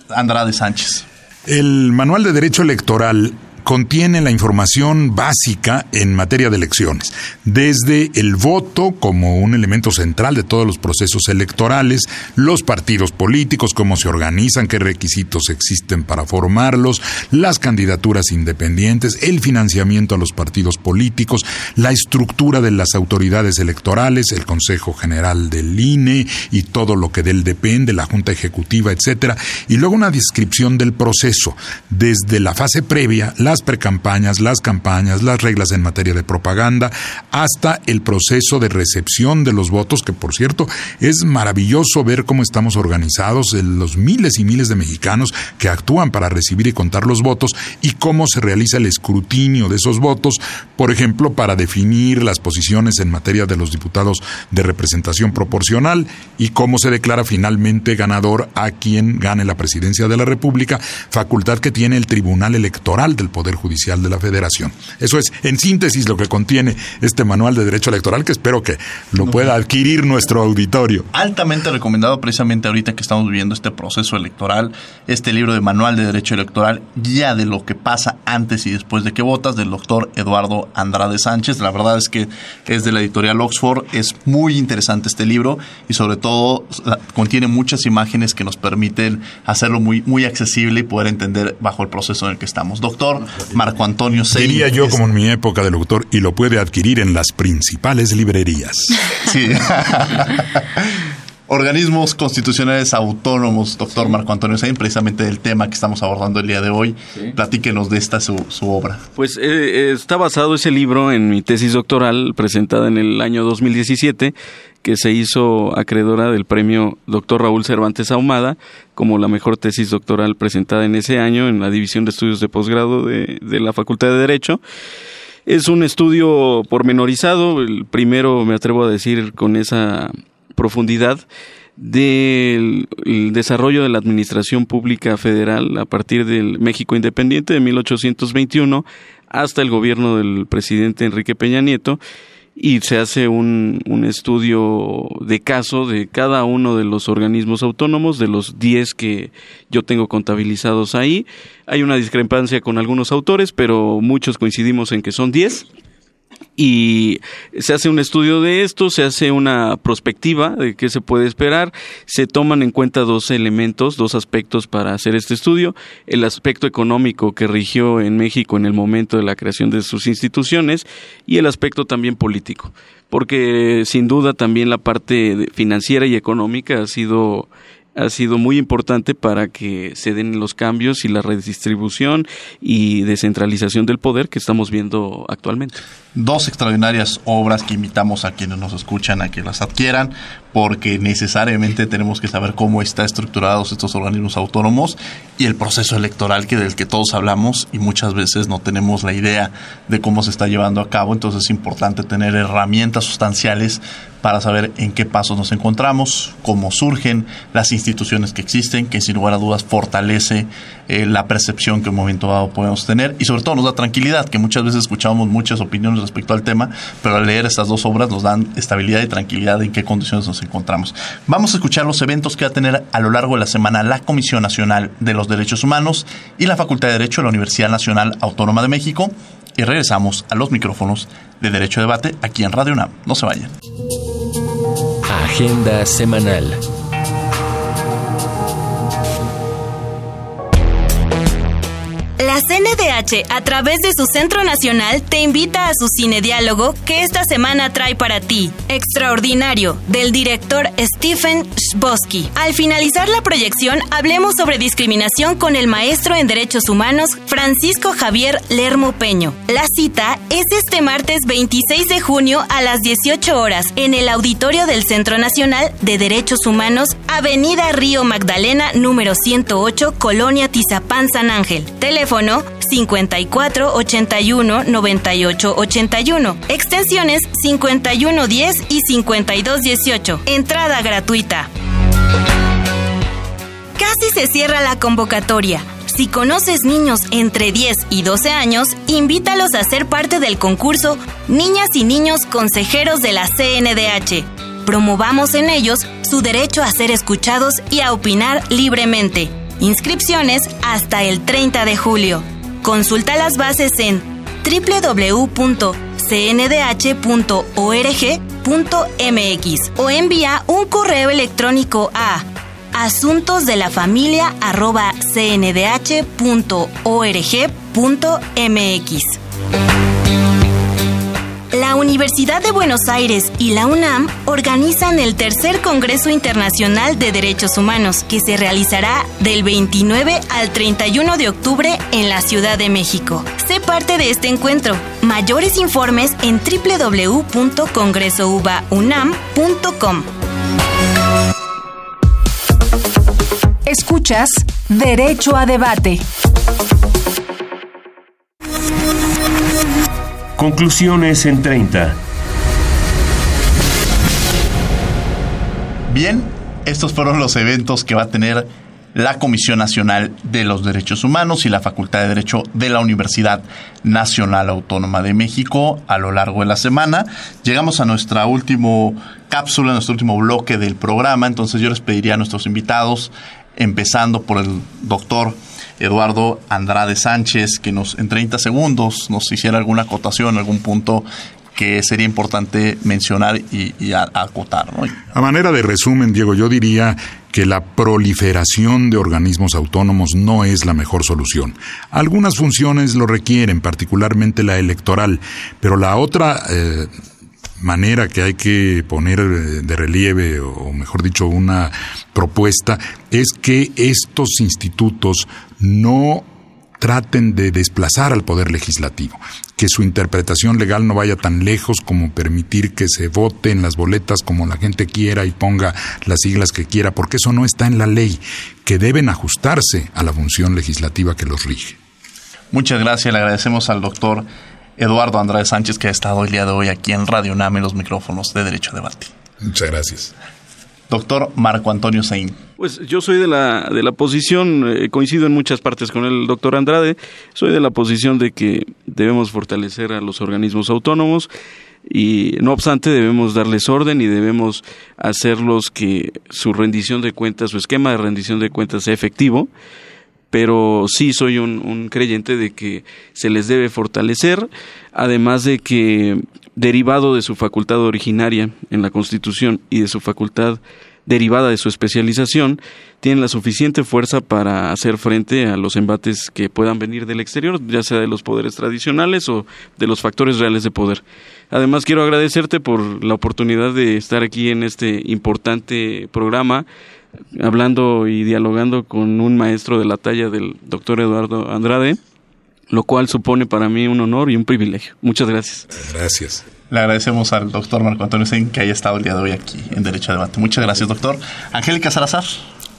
Andrade Sánchez. El Manual de Derecho Electoral contiene la información básica en materia de elecciones, desde el voto como un elemento central de todos los procesos electorales, los partidos políticos, cómo se organizan, qué requisitos existen para formarlos, las candidaturas independientes, el financiamiento a los partidos políticos, la estructura de las autoridades electorales, el Consejo General del INE y todo lo que de él depende, la Junta Ejecutiva, etcétera, y luego una descripción del proceso, desde la fase previa, la las precampañas, las campañas, las reglas en materia de propaganda, hasta el proceso de recepción de los votos, que por cierto es maravilloso ver cómo estamos organizados, los miles y miles de mexicanos que actúan para recibir y contar los votos y cómo se realiza el escrutinio de esos votos, por ejemplo, para definir las posiciones en materia de los diputados de representación proporcional y cómo se declara finalmente ganador a quien gane la presidencia de la República, facultad que tiene el Tribunal Electoral del Poder Judicial de la Federación. Eso es, en síntesis, lo que contiene este manual de derecho electoral que espero que lo pueda adquirir nuestro auditorio. Altamente recomendado precisamente ahorita que estamos viviendo este proceso electoral, este libro de manual de derecho electoral, guía de lo que pasa antes y después de que votas, del doctor Eduardo Andrade Sánchez. La verdad es que es de la editorial Oxford, es muy interesante este libro y sobre todo contiene muchas imágenes que nos permiten hacerlo muy, muy accesible y poder entender bajo el proceso en el que estamos. Doctor, Marco Antonio Sein. Diría yo como en mi época de locutor y lo puede adquirir en las principales librerías. Sí. [laughs] Organismos constitucionales autónomos, doctor Marco Antonio Sein, precisamente del tema que estamos abordando el día de hoy. Platíquenos de esta su, obra. Pues eh, está basado ese libro en mi tesis doctoral presentada en el año 2017 que se hizo acreedora del premio Dr. Raúl Cervantes Ahumada como la mejor tesis doctoral presentada en ese año en la División de Estudios de Posgrado de, de la Facultad de Derecho. Es un estudio pormenorizado, el primero me atrevo a decir con esa profundidad del desarrollo de la administración pública federal a partir del México independiente de 1821 hasta el gobierno del presidente Enrique Peña Nieto y se hace un, un, estudio de caso de cada uno de los organismos autónomos, de los 10 que yo tengo contabilizados ahí. Hay una discrepancia con algunos autores, pero muchos coincidimos en que son 10 y se hace un estudio de esto, se hace una prospectiva de qué se puede esperar, se toman en cuenta dos elementos, dos aspectos para hacer este estudio, el aspecto económico que rigió en México en el momento de la creación de sus instituciones y el aspecto también político, porque sin duda también la parte financiera y económica ha sido ha sido muy importante para que se den los cambios y la redistribución y descentralización del poder que estamos viendo actualmente. Dos extraordinarias obras que invitamos a quienes nos escuchan a que las adquieran. porque necesariamente tenemos que saber cómo están estructurados estos organismos autónomos y el proceso electoral que del que todos hablamos y muchas veces no tenemos la idea de cómo se está llevando a cabo, entonces es importante tener herramientas sustanciales para saber en qué pasos nos encontramos, cómo surgen las instituciones que existen, que sin lugar a dudas fortalece eh, la percepción que en un momento dado podemos tener y sobre todo nos da tranquilidad, que muchas veces escuchamos muchas opiniones respecto al tema, pero al leer estas dos obras nos dan estabilidad y tranquilidad en qué condiciones nos encontramos. Vamos a escuchar los eventos que va a tener a lo largo de la semana la Comisión Nacional de los Derechos Humanos y la Facultad de Derecho de la Universidad Nacional Autónoma de México y regresamos a los micrófonos de Derecho de Debate aquí en Radio UNAM. No se vayan. Agenda semanal. La CNDH, a través de su Centro Nacional, te invita a su cine diálogo que esta semana trae para ti. Extraordinario, del director Stephen Chbosky. Al finalizar la proyección, hablemos sobre discriminación con el maestro en Derechos Humanos, Francisco Javier Lermo Peño. La cita es este martes 26 de junio a las 18 horas en el auditorio del Centro Nacional de Derechos Humanos, Avenida Río Magdalena, número 108, Colonia Tizapán, San Ángel. Teléfono 54 81 98 81. Extensiones 51 10 y 52 18. Entrada gratuita. Casi se cierra la convocatoria. Si conoces niños entre 10 y 12 años, invítalos a ser parte del concurso Niñas y Niños Consejeros de la CNDH. Promovamos en ellos su derecho a ser escuchados y a opinar libremente. Inscripciones hasta el 30 de julio. Consulta las bases en www.cndh.org.mx o envía un correo electrónico a asuntosdelafamilia.cndh.org.mx. La Universidad de Buenos Aires y la UNAM organizan el tercer Congreso Internacional de Derechos Humanos, que se realizará del 29 al 31 de octubre en la Ciudad de México. Sé parte de este encuentro. Mayores informes en www.congresoubaunam.com. Escuchas Derecho a Debate. Conclusiones en 30. Bien, estos fueron los eventos que va a tener la Comisión Nacional de los Derechos Humanos y la Facultad de Derecho de la Universidad Nacional Autónoma de México a lo largo de la semana. Llegamos a nuestra última cápsula, nuestro último bloque del programa, entonces yo les pediría a nuestros invitados, empezando por el doctor Eduardo Andrade Sánchez, que nos en 30 segundos nos hiciera alguna acotación, algún punto que sería importante mencionar y, acotar. A manera de resumen, Diego, yo diría que la proliferación de organismos autónomos no es la mejor solución. Algunas funciones lo requieren, particularmente la electoral, pero la otra... Eh, manera que hay que poner de relieve, o mejor dicho, una propuesta, es que estos institutos no traten de desplazar al poder legislativo, que su interpretación legal no vaya tan lejos como permitir que se vote en las boletas como la gente quiera y ponga las siglas que quiera, porque eso no está en la ley, que deben ajustarse a la función legislativa que los rige. Muchas gracias, le agradecemos al doctor Eduardo Andrade Sánchez que ha estado el día de hoy aquí en Radio Name los micrófonos de Derecho a Debate. Muchas gracias. Doctor Marco Antonio Saín. Pues yo soy de la, de la posición, eh, coincido en muchas partes con el doctor Andrade, soy de la posición de que debemos fortalecer a los organismos autónomos y no obstante debemos darles orden y debemos hacerlos que su rendición de cuentas, su esquema de rendición de cuentas sea efectivo pero sí soy un, creyente de que se les debe fortalecer, además de que derivado de su facultad originaria en la Constitución y de su facultad derivada de su especialización, tienen la suficiente fuerza para hacer frente a los embates que puedan venir del exterior, ya sea de los poderes tradicionales o de los factores reales de poder. Además, quiero agradecerte por la oportunidad de estar aquí en este importante programa hablando y dialogando con un maestro de la talla del doctor Eduardo Andrade, lo cual supone para mí un honor y un privilegio. Muchas gracias. Gracias. Le agradecemos al doctor Marco Antonio Sen que haya estado el día de hoy aquí en Derecho a Debate. Muchas gracias, doctor. Angélica Salazar.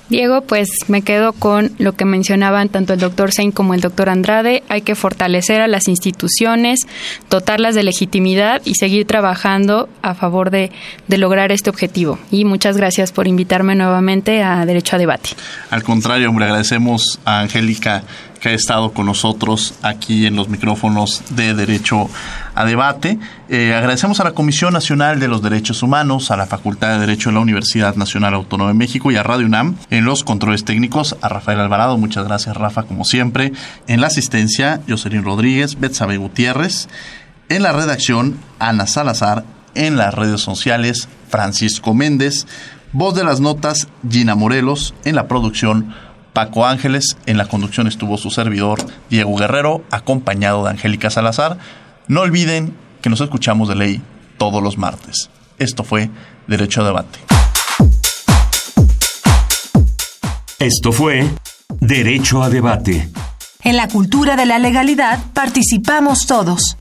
Diego, pues me quedo con lo que mencionaban tanto el doctor Sein como el doctor Andrade. Hay que fortalecer a las instituciones, dotarlas de legitimidad y seguir trabajando a favor de, de lograr este objetivo. Y muchas gracias por invitarme nuevamente a Derecho a Debate. Al contrario, hombre, agradecemos a Angélica que ha estado con nosotros aquí en los micrófonos de Derecho a Debate. Eh, agradecemos a la Comisión Nacional de los Derechos Humanos, a la Facultad de Derecho de la Universidad Nacional Autónoma de México y a Radio UNAM en los controles técnicos, a Rafael Alvarado, muchas gracias Rafa como siempre, en la asistencia, Jocelyn Rodríguez, Betsabe Gutiérrez, en la redacción, Ana Salazar, en las redes sociales, Francisco Méndez, voz de las notas, Gina Morelos, en la producción, Paco Ángeles, en la conducción estuvo su servidor Diego Guerrero, acompañado de Angélica Salazar. No olviden que nos escuchamos de ley todos los martes. Esto fue Derecho a Debate. Esto fue Derecho a Debate. En la cultura de la legalidad participamos todos.